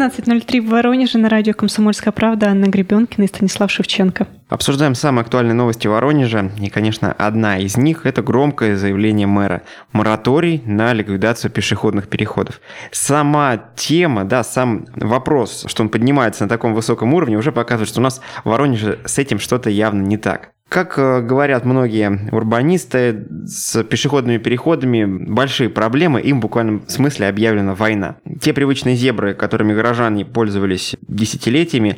12.03 в Воронеже на радио «Комсомольская правда» Анна Гребенкина и Станислав Шевченко. Обсуждаем самые актуальные новости Воронежа. И, конечно, одна из них – это громкое заявление мэра. Мораторий на ликвидацию пешеходных переходов. Сама тема, да, сам вопрос, что он поднимается на таком высоком уровне, уже показывает, что у нас в Воронеже с этим что-то явно не так. Как э, говорят многие урбанисты, с пешеходными переходами большие проблемы, им в буквальном смысле объявлена война. Те привычные зебры, которыми горожане пользовались десятилетиями,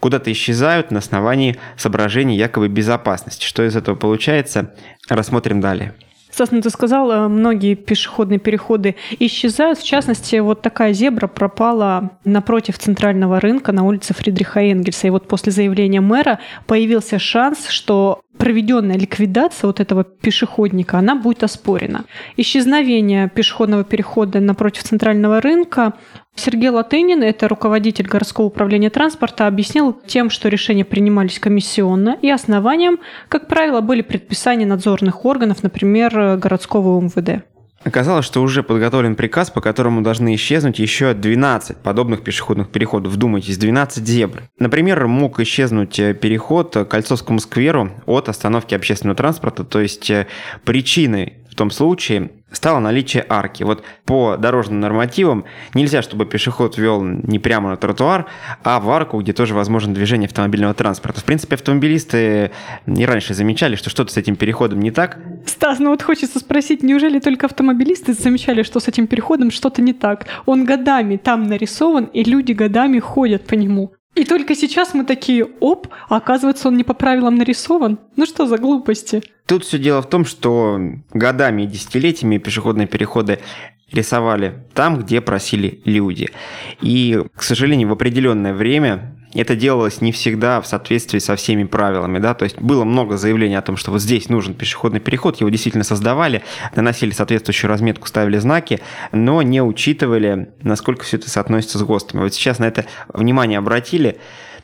куда-то исчезают на основании соображений якобы безопасности. Что из этого получается, рассмотрим далее. Стас, ты сказал, многие пешеходные переходы исчезают. В частности, вот такая зебра пропала напротив центрального рынка на улице Фридриха Энгельса. И вот после заявления мэра появился шанс, что проведенная ликвидация вот этого пешеходника, она будет оспорена. Исчезновение пешеходного перехода напротив центрального рынка Сергей Латынин, это руководитель городского управления транспорта, объяснил тем, что решения принимались комиссионно, и основанием, как правило, были предписания надзорных органов, например, городского МВД. Оказалось, что уже подготовлен приказ, по которому должны исчезнуть еще 12 подобных пешеходных переходов. Вдумайтесь, 12 зебр. Например, мог исчезнуть э, переход к Кольцовскому скверу от остановки общественного транспорта, то есть э, причиной в том случае стало наличие арки. Вот по дорожным нормативам нельзя, чтобы пешеход вел не прямо на тротуар, а в арку, где тоже возможно движение автомобильного транспорта. В принципе, автомобилисты и раньше замечали, что что-то с этим переходом не так. Стас, ну вот хочется спросить, неужели только автомобилисты замечали, что с этим переходом что-то не так? Он годами там нарисован, и люди годами ходят по нему. И только сейчас мы такие, оп, а оказывается, он не по правилам нарисован. Ну что за глупости? Тут все дело в том, что годами и десятилетиями пешеходные переходы рисовали там, где просили люди. И, к сожалению, в определенное время это делалось не всегда в соответствии со всеми правилами, да, то есть было много заявлений о том, что вот здесь нужен пешеходный переход, его действительно создавали, наносили соответствующую разметку, ставили знаки, но не учитывали, насколько все это соотносится с ГОСТами. Вот сейчас на это внимание обратили,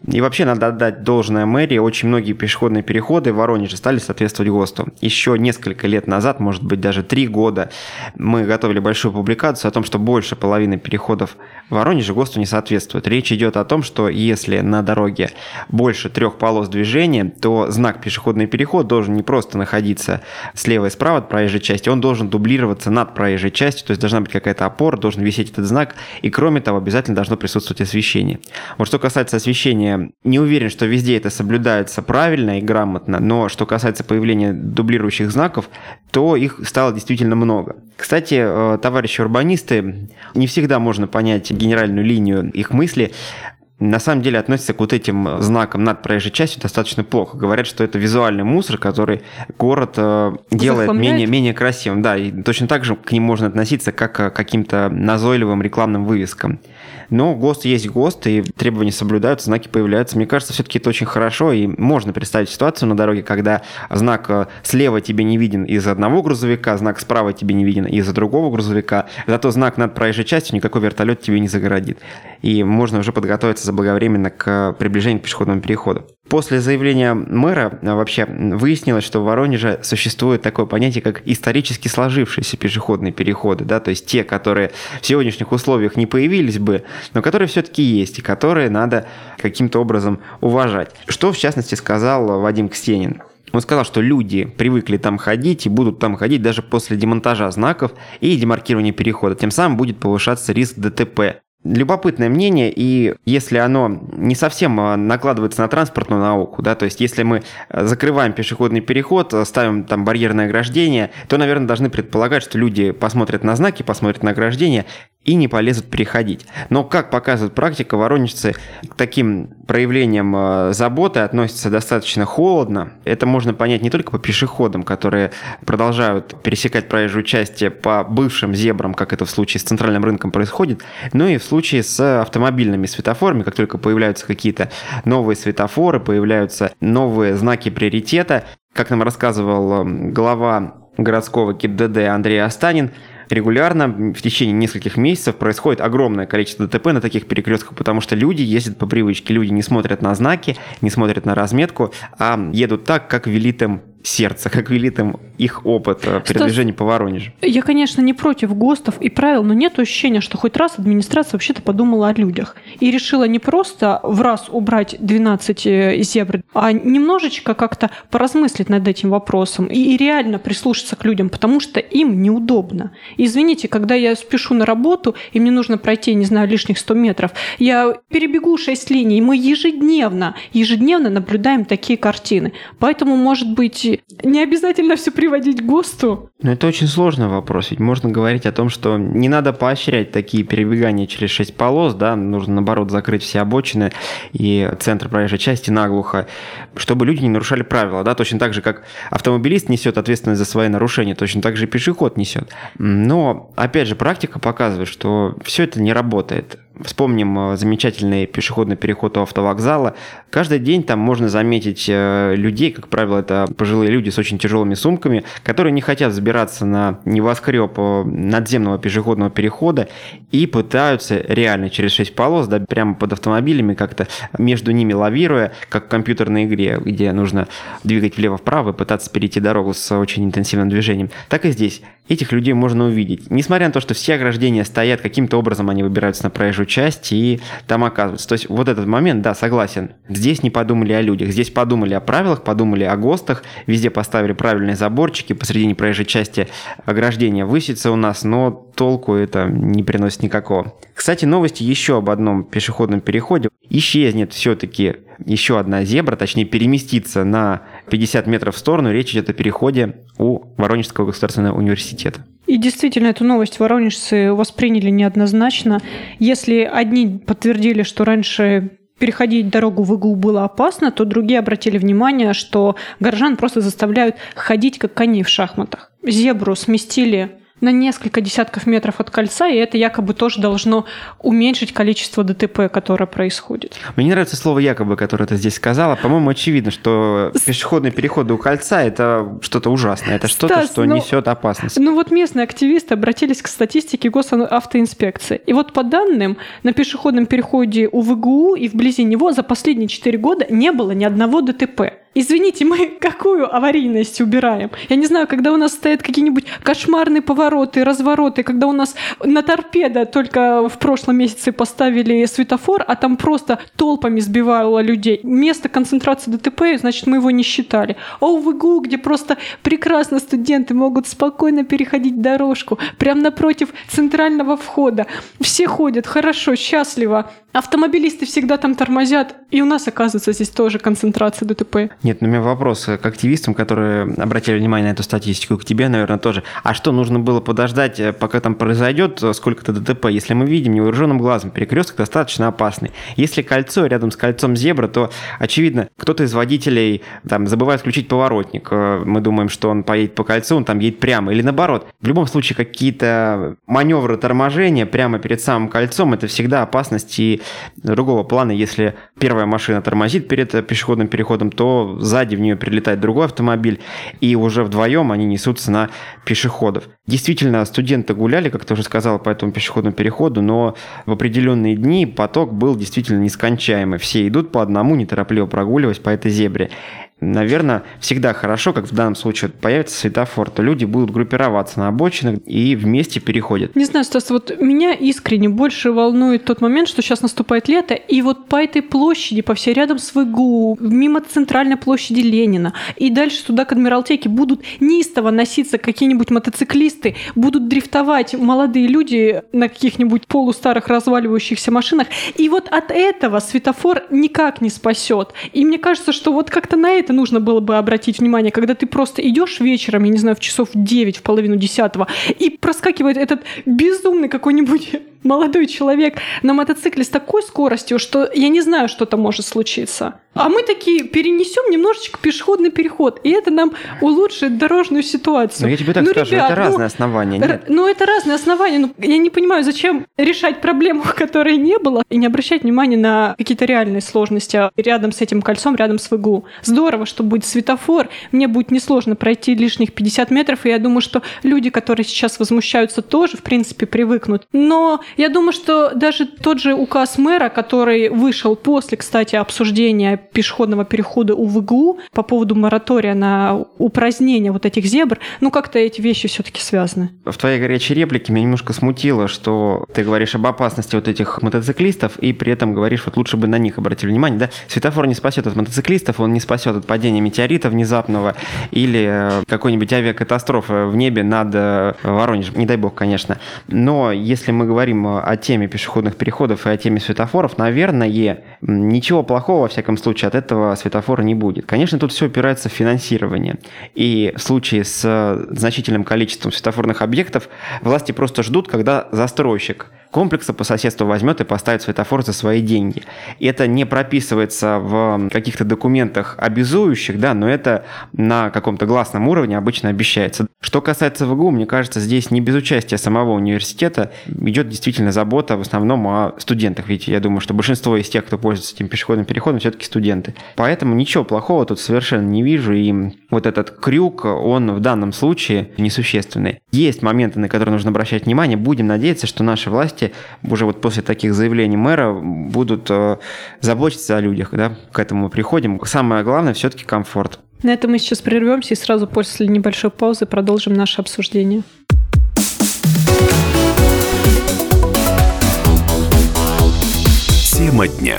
и вообще надо отдать должное мэрии. Очень многие пешеходные переходы в Воронеже стали соответствовать ГОСТу. Еще несколько лет назад, может быть даже три года, мы готовили большую публикацию о том, что больше половины переходов в Воронеже ГОСТу не соответствует. Речь идет о том, что если на дороге больше трех полос движения, то знак пешеходный переход должен не просто находиться слева и справа от проезжей части, он должен дублироваться над проезжей частью, то есть должна быть какая-то опора, должен висеть этот знак, и кроме того, обязательно должно присутствовать освещение. Вот что касается освещения не уверен, что везде это соблюдается правильно и грамотно, но что касается появления дублирующих знаков, то их стало действительно много. Кстати, э, товарищи урбанисты, не всегда можно понять генеральную линию их мысли на самом деле относятся к вот этим знакам над проезжей частью достаточно плохо. Говорят, что это визуальный мусор, который город э, делает менее, менее красивым. Да, и точно так же к ним можно относиться как к каким-то назойливым рекламным вывескам. Но ГОСТ есть ГОСТ, и требования соблюдаются, знаки появляются. Мне кажется, все-таки это очень хорошо, и можно представить ситуацию на дороге, когда знак э, слева тебе не виден из одного грузовика, знак справа тебе не виден из-за другого грузовика, зато знак над проезжей частью никакой вертолет тебе не загородит. И можно уже подготовиться заблаговременно к приближению к пешеходному переходу. После заявления мэра а, вообще выяснилось, что в Воронеже существует такое понятие, как исторически сложившиеся пешеходные переходы, да, то есть те, которые в сегодняшних условиях не появились бы, но которые все-таки есть и которые надо каким-то образом уважать. Что, в частности, сказал Вадим Кстенин. Он сказал, что люди привыкли там ходить и будут там ходить даже после демонтажа знаков и демаркирования перехода. Тем самым будет повышаться риск ДТП. Любопытное мнение, и если оно не совсем а, накладывается на транспортную науку, да, то есть если мы а, закрываем пешеходный переход, а, ставим там барьерное ограждение, то, наверное, должны предполагать, что люди посмотрят на знаки, посмотрят на ограждение и не полезут переходить. Но, как показывает практика, воронежцы к таким проявлениям э, заботы относятся достаточно холодно. Это можно понять не только по пешеходам, которые продолжают пересекать проезжую часть по бывшим зебрам, как это в случае с центральным рынком происходит, но и в случае с автомобильными светофорами, как только появляются какие-то новые светофоры, появляются новые знаки приоритета. Как нам рассказывал э, глава городского КИПДД Андрей Астанин, регулярно в течение нескольких месяцев происходит огромное количество ДТП на таких перекрестках, потому что люди ездят по привычке. Люди не смотрят на знаки, не смотрят на разметку, а едут так, как велит им сердце, как велит им их опыт э, передвижения по Воронежу. Я, конечно, не против ГОСТов и правил, но нет ощущения, что хоть раз администрация вообще-то подумала о людях и решила не просто в раз убрать 12 э, зебр, а немножечко как-то поразмыслить над этим вопросом и, и реально прислушаться к людям, потому что им неудобно. Извините, когда я спешу на работу, и мне нужно пройти, не знаю, лишних 100 метров, я перебегу 6 линий, и мы ежедневно, ежедневно наблюдаем такие картины. Поэтому, может быть, не обязательно все приводить к ГОСТу. Но это очень сложный вопрос, ведь можно говорить о том, что не надо поощрять такие перебегания через 6 полос, да, нужно, наоборот, закрыть все обочины и центр проезжей части наглухо, чтобы люди не нарушали правила, да, точно так же, как автомобилист несет ответственность за свои нарушения, точно так же и пешеход несет. Но, опять же, практика показывает, что все это не работает. Вспомним э, замечательный пешеходный переход у автовокзала. Каждый день там можно заметить э, людей, как правило, это пожилые люди с очень тяжелыми сумками, которые не хотят забираться на небоскреб э, надземного пешеходного перехода и пытаются реально через 6 полос, да, прямо под автомобилями, как-то между ними лавируя, как в компьютерной игре, где нужно двигать влево-вправо и пытаться перейти дорогу с очень интенсивным движением. Так и здесь. Этих людей можно увидеть. Несмотря на то, что все ограждения стоят, каким-то образом они выбираются на проезжую часть и там оказываются. То есть вот этот момент, да, согласен. Здесь не подумали о людях, здесь подумали о правилах, подумали о ГОСТах, везде поставили правильные заборчики, посредине проезжей части ограждения высится у нас, но толку это не приносит никакого. Кстати, новости еще об одном пешеходном переходе. Исчезнет все-таки еще одна зебра, точнее переместится на 50 метров в сторону. Речь идет о переходе у Воронежского государственного университета. И действительно, эту новость воронежцы восприняли неоднозначно. Если одни подтвердили, что раньше переходить дорогу в ИГУ было опасно, то другие обратили внимание, что горожан просто заставляют ходить как коней в шахматах. Зебру сместили на несколько десятков метров от кольца, и это якобы тоже должно уменьшить количество ДТП, которое происходит. Мне не нравится слово «якобы», которое ты здесь сказала. По-моему, очевидно, что пешеходные переходы у кольца – это что-то ужасное, это что-то, что ну, несет опасность. Ну вот местные активисты обратились к статистике госавтоинспекции. И вот по данным, на пешеходном переходе у ВГУ и вблизи него за последние 4 года не было ни одного ДТП. Извините, мы какую аварийность убираем? Я не знаю, когда у нас стоят какие-нибудь кошмарные повороты, развороты, когда у нас на торпедо только в прошлом месяце поставили светофор, а там просто толпами сбивало людей. Место концентрации ДТП, значит, мы его не считали. А у ВГУ, где просто прекрасно студенты могут спокойно переходить дорожку, прямо напротив центрального входа. Все ходят хорошо, счастливо. Автомобилисты всегда там тормозят, и у нас, оказывается, здесь тоже концентрация ДТП. Нет, ну у меня вопрос к активистам, которые обратили внимание на эту статистику, к тебе, наверное, тоже. А что, нужно было подождать, э, пока там произойдет э, сколько-то ДТП? Если мы видим невооруженным глазом, перекресток достаточно опасный. Если кольцо рядом с кольцом зебра, то, очевидно, кто-то из водителей там забывает включить поворотник. Э, мы думаем, что он поедет по кольцу, он там едет прямо. Или наоборот. В любом случае, какие-то маневры торможения прямо перед самым кольцом, это всегда опасность и другого плана, если первая машина тормозит перед пешеходным переходом, то сзади в нее прилетает другой автомобиль, и уже вдвоем они несутся на пешеходов. Действительно, студенты гуляли, как ты уже сказал, по этому пешеходному переходу, но в определенные дни поток был действительно нескончаемый. Все идут по одному, неторопливо прогуливаясь по этой зебре наверное, всегда хорошо, как в данном случае появится светофор, то люди будут группироваться на обочинах и вместе переходят. Не знаю, Стас, вот меня искренне больше волнует тот момент, что сейчас наступает лето, и вот по этой площади, по всей рядом с ВГУ, мимо центральной площади Ленина, и дальше туда к Адмиралтейке будут неистово носиться какие-нибудь мотоциклисты, будут дрифтовать молодые люди на каких-нибудь полустарых разваливающихся машинах, и вот от этого светофор никак не спасет. И мне кажется, что вот как-то на это это нужно было бы обратить внимание, когда ты просто идешь вечером, я не знаю, в часов 9, в половину десятого, и проскакивает этот безумный какой-нибудь молодой человек на мотоцикле с такой скоростью, что я не знаю, что там может случиться. А мы такие перенесем немножечко пешеходный переход, и это нам улучшит дорожную ситуацию. Но я тебе так ну, скажу, ребят, это разные ну, основания. Нет? Ну, это разные основания. Ну, я не понимаю, зачем решать проблему, которой не было, и не обращать внимания на какие-то реальные сложности рядом с этим кольцом, рядом с ВГУ. Здорово, что будет светофор, мне будет несложно пройти лишних 50 метров, и я думаю, что люди, которые сейчас возмущаются, тоже, в принципе, привыкнут. Но я думаю, что даже тот же указ мэра, который вышел после, кстати, обсуждения пешеходного перехода у ВГУ по поводу моратория на упразднение вот этих зебр. Ну, как-то эти вещи все-таки связаны. В твоей горячей реплике меня немножко смутило, что ты говоришь об опасности вот этих мотоциклистов, и при этом говоришь, вот лучше бы на них обратили внимание. Да? Светофор не спасет от мотоциклистов, он не спасет от падения метеорита внезапного или э, какой-нибудь авиакатастрофы в небе над э, Воронежем. Не дай бог, конечно. Но если мы говорим о теме пешеходных переходов и о теме светофоров, наверное, ничего плохого, во всяком случае, от этого светофора не будет. Конечно, тут все опирается в финансирование. И в случае с значительным количеством светофорных объектов власти просто ждут, когда застройщик комплекса по соседству возьмет и поставит светофор за свои деньги. И это не прописывается в каких-то документах обязующих, да, но это на каком-то гласном уровне обычно обещается. Что касается ВГУ, мне кажется, здесь не без участия самого университета идет действительно забота в основном о студентах, ведь я думаю, что большинство из тех, кто пользуется этим пешеходным переходом, все-таки студенты. Поэтому ничего плохого тут совершенно не вижу, и вот этот крюк, он в данном случае несущественный. Есть моменты, на которые нужно обращать внимание, будем надеяться, что наши власти уже вот после таких заявлений мэра будут э, заботиться о людях, да, к этому мы приходим. Самое главное все-таки комфорт. На этом мы сейчас прервемся и сразу после небольшой паузы продолжим наше обсуждение. Тема дня.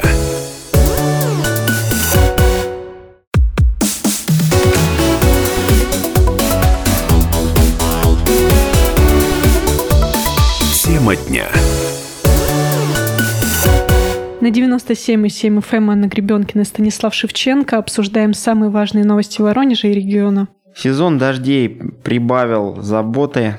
Тема дня. На 97,7 FM Анна Гребенкина и Станислав Шевченко обсуждаем самые важные новости Воронежа и региона. Сезон дождей прибавил заботы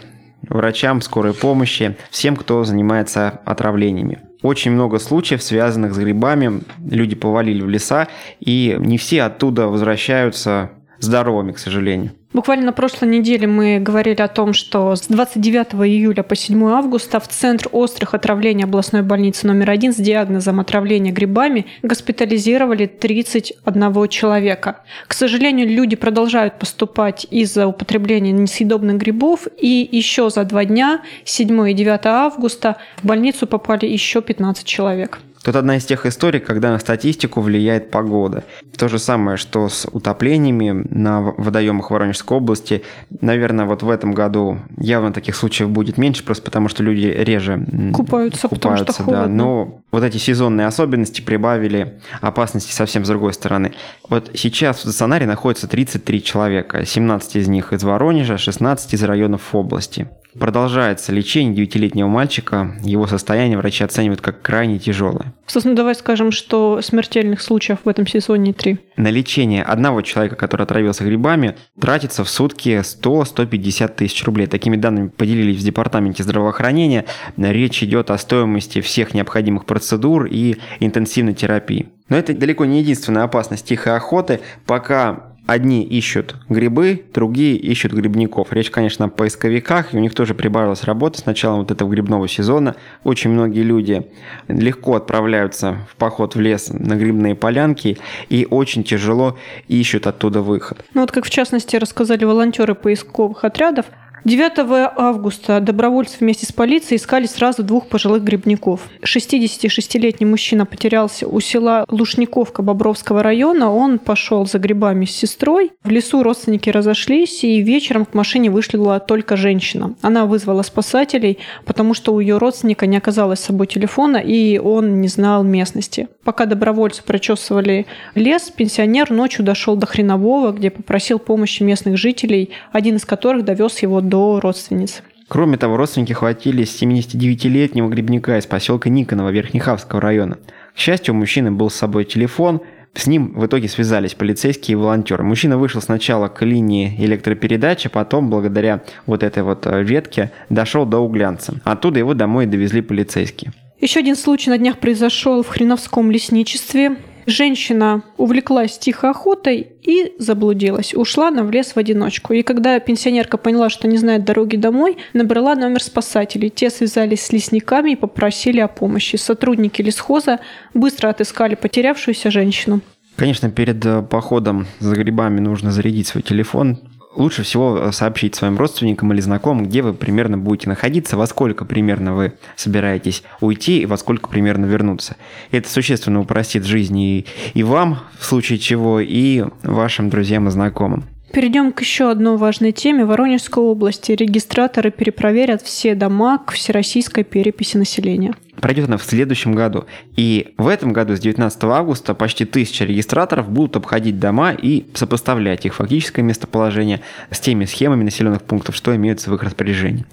врачам скорой помощи, всем, кто занимается отравлениями. Очень много случаев, связанных с грибами. Люди повалили в леса, и не все оттуда возвращаются здоровыми, к сожалению. Буквально на прошлой неделе мы говорили о том, что с 29 июля по 7 августа в Центр острых отравлений областной больницы номер один с диагнозом отравления грибами госпитализировали 31 человека. К сожалению, люди продолжают поступать из-за употребления несъедобных грибов, и еще за два дня, 7 и 9 августа, в больницу попали еще 15 человек. Тут одна из тех историй, когда на статистику влияет погода. То же самое, что с утоплениями на водоемах Воронежской области. Наверное, вот в этом году явно таких случаев будет меньше, просто потому что люди реже купаются, купаются потому что холодно. Да. Но вот эти сезонные особенности прибавили опасности совсем с другой стороны. Вот сейчас в стационаре находится 33 человека, 17 из них из Воронежа, 16 из районов области. Продолжается лечение девятилетнего мальчика. Его состояние врачи оценивают как крайне тяжелое. Собственно, давай скажем, что смертельных случаев в этом сезоне три. На лечение одного человека, который отравился грибами, тратится в сутки 100-150 тысяч рублей. Такими данными поделились в Департаменте здравоохранения. Речь идет о стоимости всех необходимых процедур и интенсивной терапии. Но это далеко не единственная опасность тихой охоты. Пока Одни ищут грибы, другие ищут грибников. Речь, конечно, о поисковиках, и у них тоже прибавилась работа с началом вот этого грибного сезона. Очень многие люди легко отправляются в поход в лес на грибные полянки и очень тяжело ищут оттуда выход. Ну вот как в частности рассказали волонтеры поисковых отрядов, 9 августа добровольцы вместе с полицией искали сразу двух пожилых грибников. 66-летний мужчина потерялся у села Лушниковка Бобровского района. Он пошел за грибами с сестрой. В лесу родственники разошлись, и вечером к машине вышла только женщина. Она вызвала спасателей, потому что у ее родственника не оказалось с собой телефона, и он не знал местности. Пока добровольцы прочесывали лес, пенсионер ночью дошел до Хренового, где попросил помощи местных жителей, один из которых довез его до родственниц. Кроме того, родственники хватили 79-летнего грибника из поселка Никонова Верхнехавского района. К счастью, у мужчины был с собой телефон, с ним в итоге связались полицейские и волонтеры. Мужчина вышел сначала к линии электропередачи, потом, благодаря вот этой вот э, ветке, дошел до Углянца. Оттуда его домой довезли полицейские. Еще один случай на днях произошел в Хреновском лесничестве. Женщина увлеклась тихой охотой и заблудилась. Ушла она в лес в одиночку. И когда пенсионерка поняла, что не знает дороги домой, набрала номер спасателей. Те связались с лесниками и попросили о помощи. Сотрудники лесхоза быстро отыскали потерявшуюся женщину. Конечно, перед э, походом за грибами нужно зарядить свой телефон. Лучше всего сообщить своим родственникам или знакомым, где вы примерно будете находиться, во сколько примерно вы собираетесь уйти и во сколько примерно вернуться. Это существенно упростит жизнь и, и вам, в случае чего, и вашим друзьям и знакомым. Перейдем к еще одной важной теме. В Воронежской области регистраторы перепроверят все дома к всероссийской переписи населения. Пройдет она в следующем году. И в этом году, с 19 августа, почти тысяча регистраторов будут обходить дома и сопоставлять их фактическое местоположение с теми схемами населенных пунктов, что имеются в их распоряжении.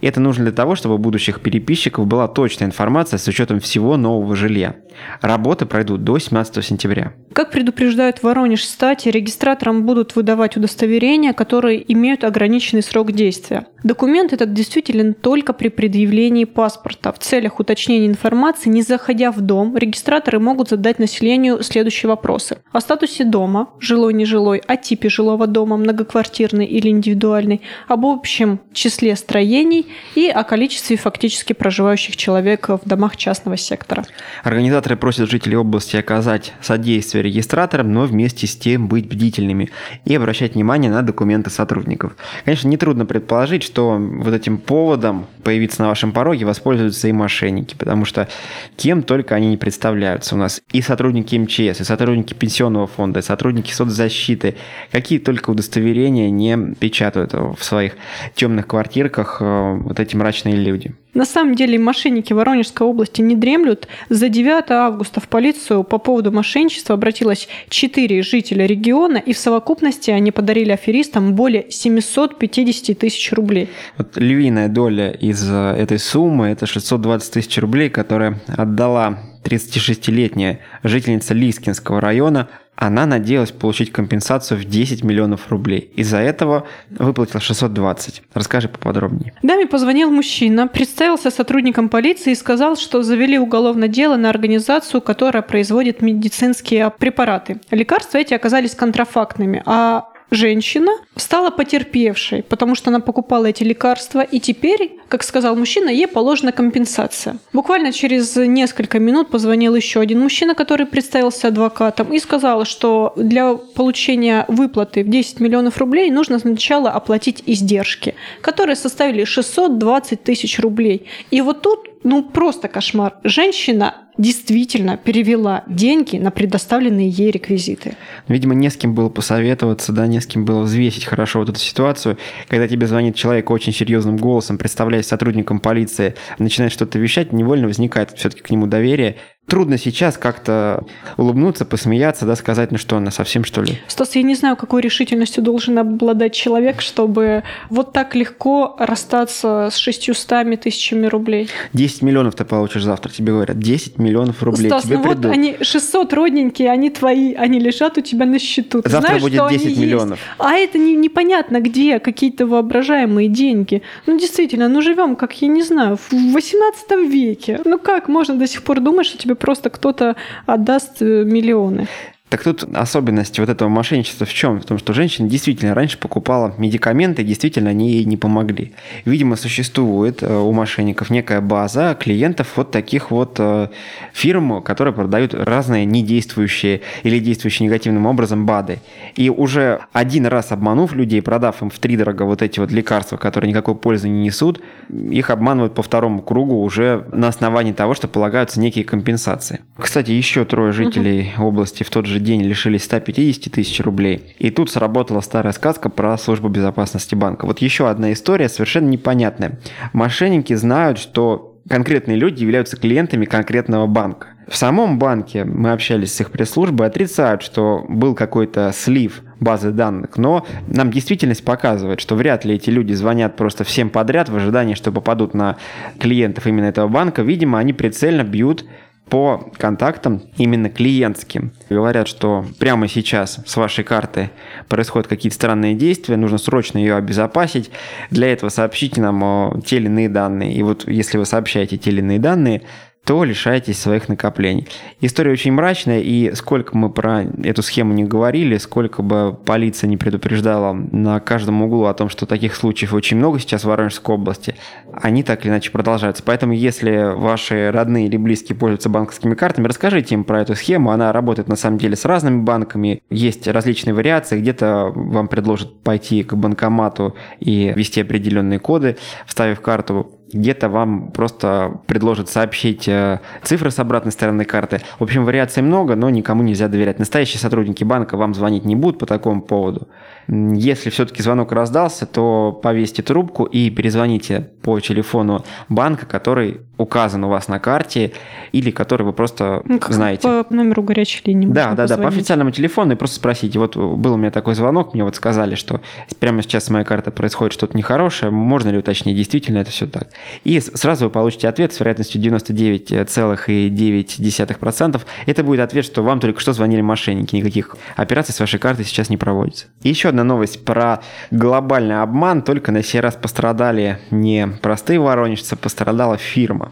И это нужно для того, чтобы у будущих переписчиков была точная информация с учетом всего нового жилья. Работы пройдут до 17 сентября. Как предупреждают Воронеж стати, регистраторам будут выдавать удостоверения, которые имеют ограниченный срок действия. Документ этот действителен только при предъявлении паспорта. В целях уточнения информации, не заходя в дом, регистраторы могут задать населению следующие вопросы. О статусе дома, жилой, нежилой, о типе жилого дома, многоквартирный или индивидуальный, об общем числе строений и о количестве фактически проживающих человек в домах частного сектора. Организаторы просят жителей области оказать содействие регистраторам, но вместе с тем быть бдительными и обращать внимание на документы сотрудников. Конечно, нетрудно предположить, что вот этим поводом появиться на вашем пороге воспользуются и мошенники, потому что кем только они не представляются у нас. И сотрудники МЧС, и сотрудники пенсионного фонда, и сотрудники соцзащиты, какие только удостоверения не печатают в своих темных квартирках э, вот эти мрачные люди. На самом деле мошенники Воронежской области не дремлют. За 9 августа в полицию по поводу мошенничества обратилось 4 жителя региона, и в совокупности они подарили аферистам более 750 тысяч рублей. Вот львиная доля из э, этой суммы – это 620 тысяч рублей, которые отдала 36-летняя жительница Лискинского района она надеялась получить компенсацию в 10 миллионов рублей. Из-за этого выплатила 620. Расскажи поподробнее. Даме позвонил мужчина, представился сотрудником полиции и сказал, что завели уголовное дело на организацию, которая производит медицинские препараты. Лекарства эти оказались контрафактными, а женщина стала потерпевшей, потому что она покупала эти лекарства, и теперь, как сказал мужчина, ей положена компенсация. Буквально через несколько минут позвонил еще один мужчина, который представился адвокатом, и сказал, что для получения выплаты в 10 миллионов рублей нужно сначала оплатить издержки, которые составили 620 тысяч рублей. И вот тут ну просто кошмар. Женщина действительно перевела деньги на предоставленные ей реквизиты. Видимо, не с кем было посоветоваться, да, не с кем было взвесить хорошо вот эту ситуацию. Когда тебе звонит человек очень серьезным голосом, представляясь сотрудником полиции, начинает что-то вещать, невольно возникает все-таки к нему доверие трудно сейчас как-то улыбнуться, посмеяться, да, сказать, ну что, она совсем что ли? Стас, я не знаю, какой решительностью должен обладать человек, чтобы вот так легко расстаться с 600 тысячами рублей. 10 миллионов ты получишь завтра, тебе говорят. 10 миллионов рублей Стас, тебе ну придут. вот они 600 родненькие, они твои, они лежат у тебя на счету. Ты Завтра знаешь, будет что 10 они миллионов. Есть. А это не, непонятно где, какие-то воображаемые деньги. Ну действительно, ну живем, как я не знаю, в 18 веке. Ну как можно до сих пор думать, что тебе просто кто-то отдаст э, миллионы. Так тут особенность вот этого мошенничества в чем? В том, что женщина действительно раньше покупала медикаменты, действительно они ей не помогли. Видимо, существует э, у мошенников некая база клиентов вот таких вот э, фирм, которые продают разные недействующие или действующие негативным образом БАДы. И уже один раз обманув людей, продав им в три дорого вот эти вот лекарства, которые никакой пользы не несут, их обманывают по второму кругу уже на основании того, что полагаются некие компенсации. Кстати, еще трое жителей угу. области в тот же день лишились 150 тысяч рублей. И тут сработала старая сказка про службу безопасности банка. Вот еще одна история совершенно непонятная. Мошенники знают, что конкретные люди являются клиентами конкретного банка. В самом банке мы общались с их пресс-службой, отрицают, что был какой-то слив базы данных, но нам действительность показывает, что вряд ли эти люди звонят просто всем подряд в ожидании, что попадут на клиентов именно этого банка. Видимо, они прицельно бьют по контактам именно клиентским. Говорят, что прямо сейчас с вашей карты происходят какие-то странные действия, нужно срочно ее обезопасить. Для этого сообщите нам те или иные данные. И вот если вы сообщаете те или иные данные, то лишаетесь своих накоплений. История очень мрачная, и сколько мы про эту схему не говорили, сколько бы полиция не предупреждала на каждом углу о том, что таких случаев очень много сейчас в Воронежской области, они так или иначе продолжаются. Поэтому, если ваши родные или близкие пользуются банковскими картами, расскажите им про эту схему. Она работает на самом деле с разными банками. Есть различные вариации. Где-то вам предложат пойти к банкомату и ввести определенные коды, вставив карту где-то вам просто предложат сообщить э, цифры с обратной стороны карты. В общем, вариаций много, но никому нельзя доверять. Настоящие сотрудники банка вам звонить не будут по такому поводу. Если все-таки звонок раздался, то повесьте трубку и перезвоните по телефону банка, который указан у вас на карте или который вы просто ну, как знаете. По номеру горячей линии. Да, да, позвонить. да, по официальному телефону и просто спросите. Вот был у меня такой звонок, мне вот сказали, что прямо сейчас с моей картой происходит что-то нехорошее, можно ли уточнить, действительно это все так. И сразу вы получите ответ с вероятностью 99,9%. Это будет ответ, что вам только что звонили мошенники, никаких операций с вашей картой сейчас не проводится. И еще одна новость про глобальный обман, только на сей раз пострадали не простые воронежцы, пострадала фирма.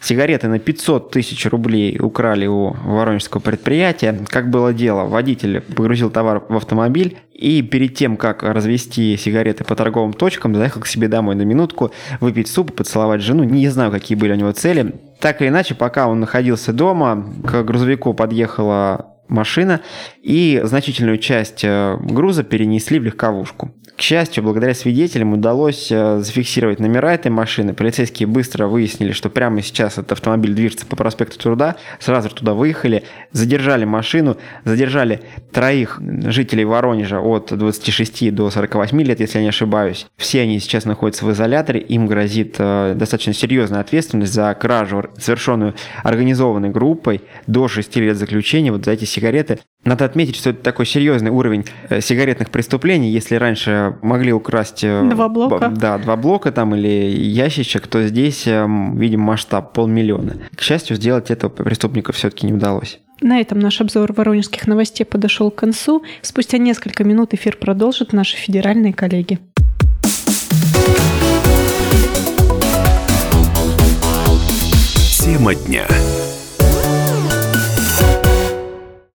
Сигареты на 500 тысяч рублей украли у воронежского предприятия. Как было дело? Водитель погрузил товар в автомобиль и перед тем, как развести сигареты по торговым точкам, заехал к себе домой на минутку, выпить суп, поцеловать жену. Не знаю, какие были у него цели. Так или иначе, пока он находился дома, к грузовику подъехала машина, и значительную часть э, груза перенесли в легковушку. К счастью, благодаря свидетелям удалось э, зафиксировать номера этой машины. Полицейские быстро выяснили, что прямо сейчас этот автомобиль движется по проспекту Труда. Сразу туда выехали, задержали машину, задержали троих жителей Воронежа от 26 до 48 лет, если я не ошибаюсь. Все они сейчас находятся в изоляторе. Им грозит э, достаточно серьезная ответственность за кражу, совершенную организованной группой до 6 лет заключения вот за эти сигареты. Надо отметить, что это такой серьезный уровень э, сигаретных преступлений. Если раньше могли украсть... Э, два блока. Да, два блока там или ящичек, то здесь, э, видим, масштаб полмиллиона. К счастью, сделать этого преступника все-таки не удалось. На этом наш обзор воронежских новостей подошел к концу. Спустя несколько минут эфир продолжат наши федеральные коллеги. Тема дня.